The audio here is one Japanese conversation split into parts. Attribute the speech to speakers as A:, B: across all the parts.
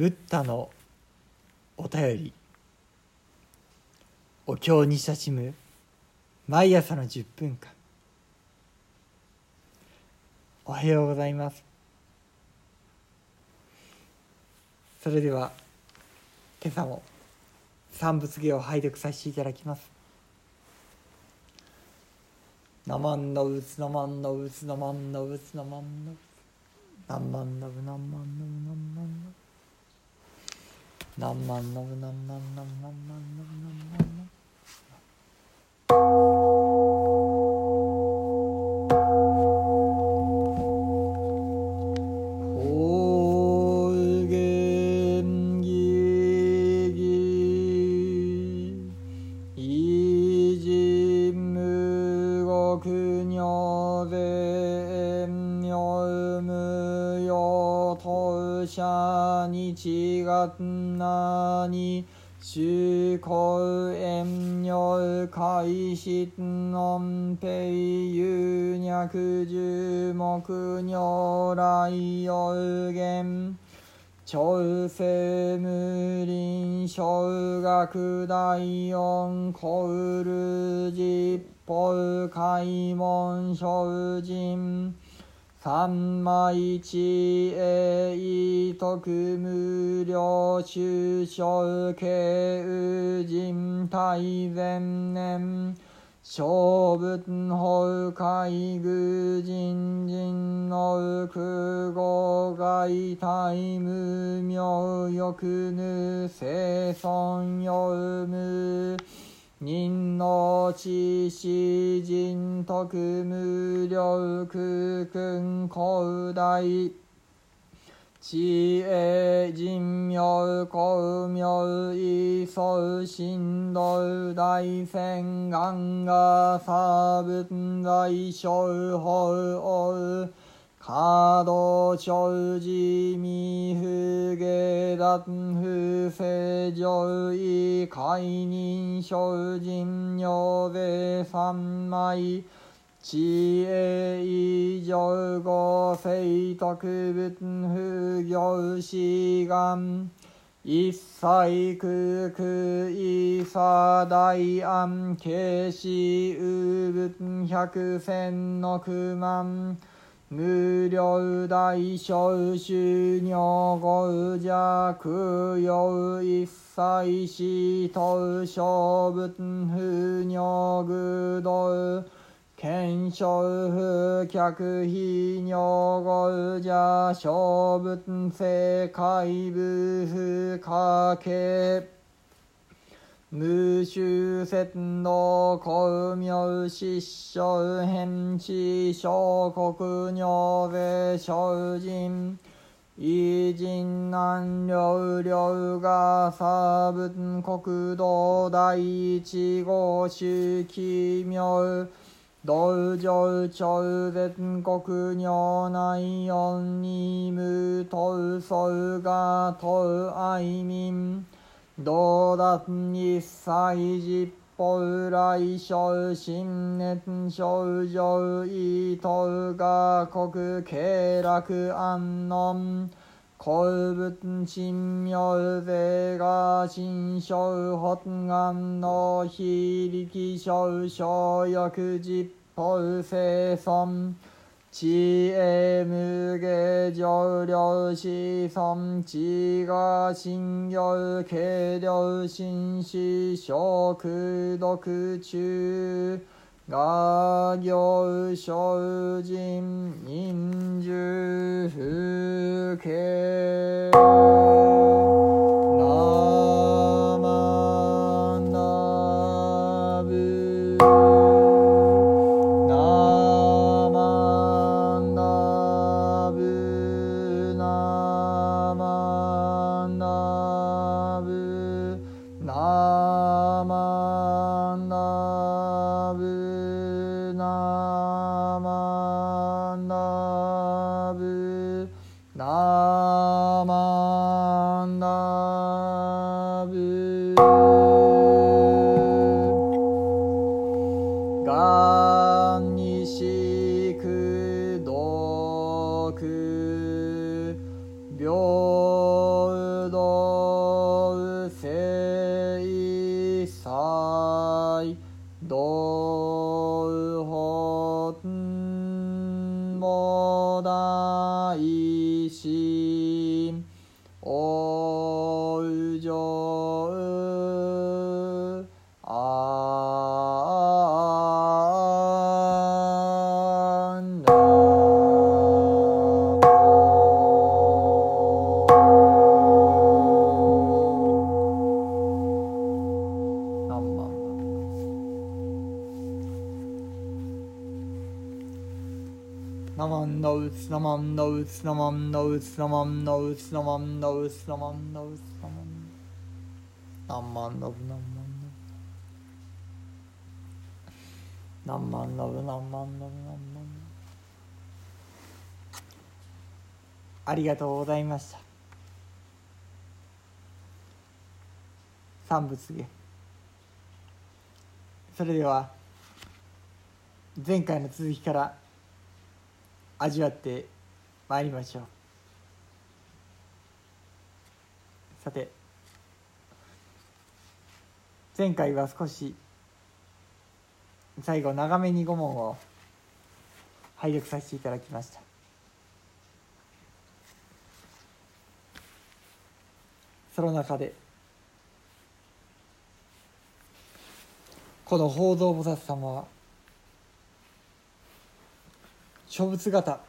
A: ブッダのお便り。お経に親しむ。毎朝の10分間。おはようございます。それでは今朝も三仏芸を拝読させていただきます。なまんのうつなまんのうつなまんのうつなまんのうつなまんのうなまんのうなまんのう 남만 너무 남만 남만 남만 남만 gotten に主公遠慮開始の平有脈十目如来有限朝鮮無林小学大四コウル実法開門精進三枚地へ意徳無料中小慶宇人大前年小仏法海愚人人の空語外大無名欲ぬ生存よむ。人の知識人徳無量空君広大。知恵人妙公妙異相神道大仙願が差分大小法王華道長寺未不下脱不正上位解任精進尿税三枚知恵以上五世特仏不行志願一切空空一差大安慶死有仏百千の九万。無料大小収入五者空用一切死等小仏不尿愚道。検証不客非尿語者小仏世界部不可形無修節の公明失笑変地小国尿税精進偉人南領領が差仏国道第一号宗奇妙。道場超絶国尿内四二無等相が等愛民道達一切実法来小新熱症状意図が国経楽安穏古物神妙税が新小発願の非力小小欲実法生存知恵無下上量子孫知が信行軽量心思小空読中画行精進人数風景。がんにしナマンダウツナマンダウツナマンダウツナマンダウツナマンダウツナマンダウツナマン何万ダブ何万ダブ何万ダブ何万ダブ何万ダブありがとうございました三仏芸それでは前回の続きから味わってまいりましょう。さて前回は少し最後長めに5問を拝読させていただきました。その中でこの法蔵菩薩様は諸仏型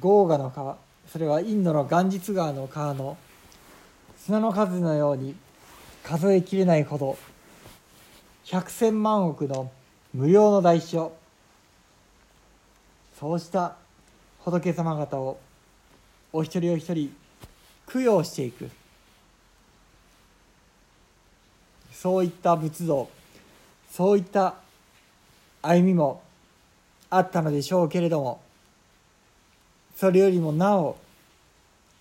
A: 豪華の川。それはインドのガンジツ川の川の砂の数のように数えきれないほど。百千万億の無料の代償そうした仏様方を。お一人お一人。供養していく。そういった仏像。そういった歩みもあったのでしょうけれどもそれよりもなお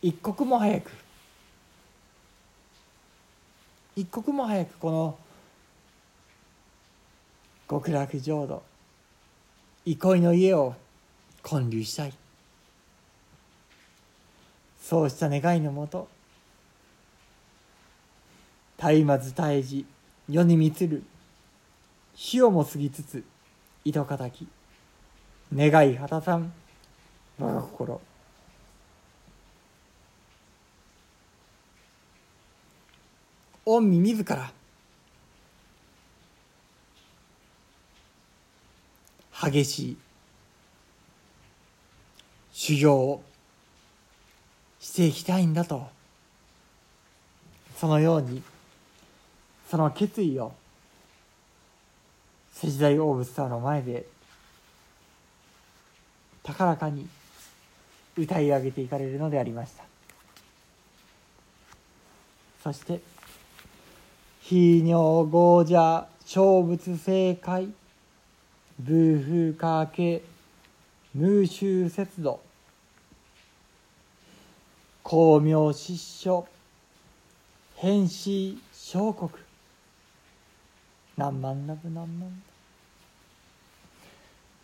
A: 一刻も早く一刻も早くこの極楽浄土憩いの家を建立したい。そうした願いのもと絶えまず絶えじ世に満つる死をも過ぎつつ糸かたき。願い果たさん。我が心。御身自ら。激しい修行を。していきたいんだと。そのように。その決意を。世代大仏様の前で高らかに歌い上げていかれるのでありました。そして「非尿合者小仏正解ブーフーかけ無臭節度光明失笑変死小国何万ラブ何万。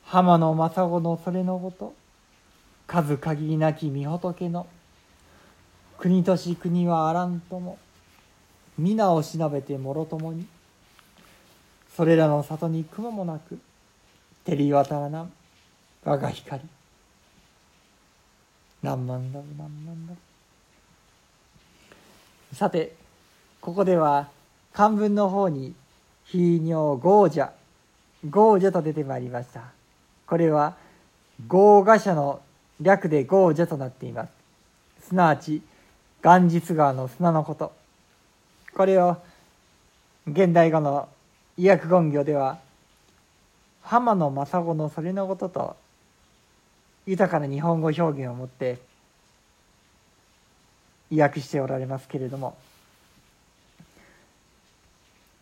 A: 浜野正子のそれのごと。数限りなき御仏の。国とし国はあらんとも。皆をしなべてもろともに。それらの里に雲もなく。照り渡らな我が光。何万ラブ何万ラブさてここでは漢文の方に「非尿豪者」「豪者」と出てまいりました。これは豪華者の略で豪者となっています。すなわち元日川の砂のこと。これを現代語の医薬言語では浜野正子のそれのことと豊かな日本語表現を持って意訳しておられますけれども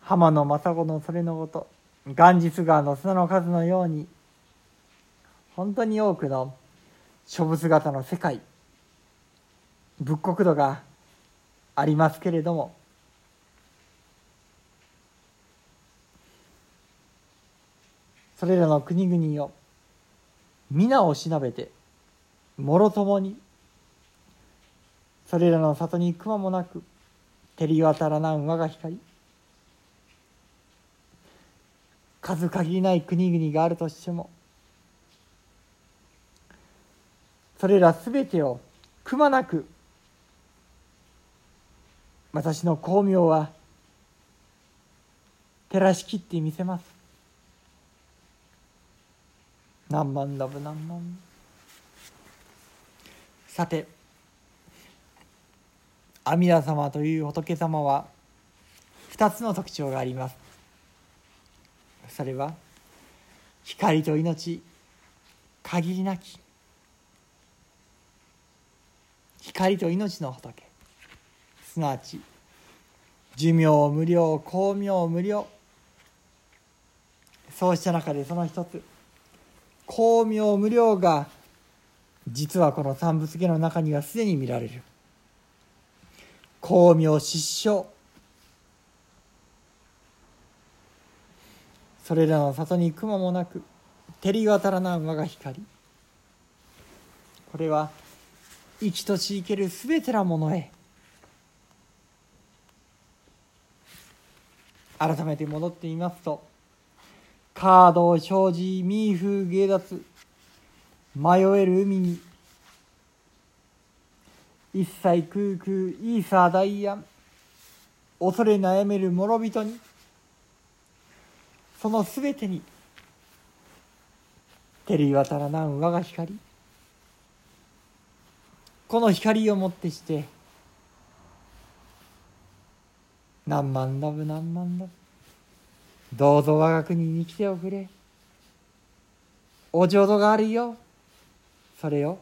A: 浜野正子のそれのこと元日川の砂の数のように本当に多くの諸仏型の世界仏国土がありますけれどもそれらの国々を皆をしなべてもろともにそれらの里にくまもなく照り渡らなん我が光数限りない国々があるとしてもそれらすべてをくまなく私の光明は照らしきってみせます。何万ダブ何万。さて阿弥陀様という仏様は二つの特徴があります。それは光と命限りなき光と命の仏すなわち寿命無料光明無料。そうした中でその一つ光明無料が実はこの三仏家の中にはすでに見られる。光明失笑それらの里に雲もなく照り渡らな我が光。これは生きとし生けるすべてなものへ。改めて戻ってみますとカード障子ミーフ芸脱迷える海に一切空空イーサーダイアン恐れ悩める諸人にそのすべてに照り渡らなん我が光。この光をもってして何万ダブ何万ダブ。どうぞ我が国に来ておくれ。お浄土があるよ。それを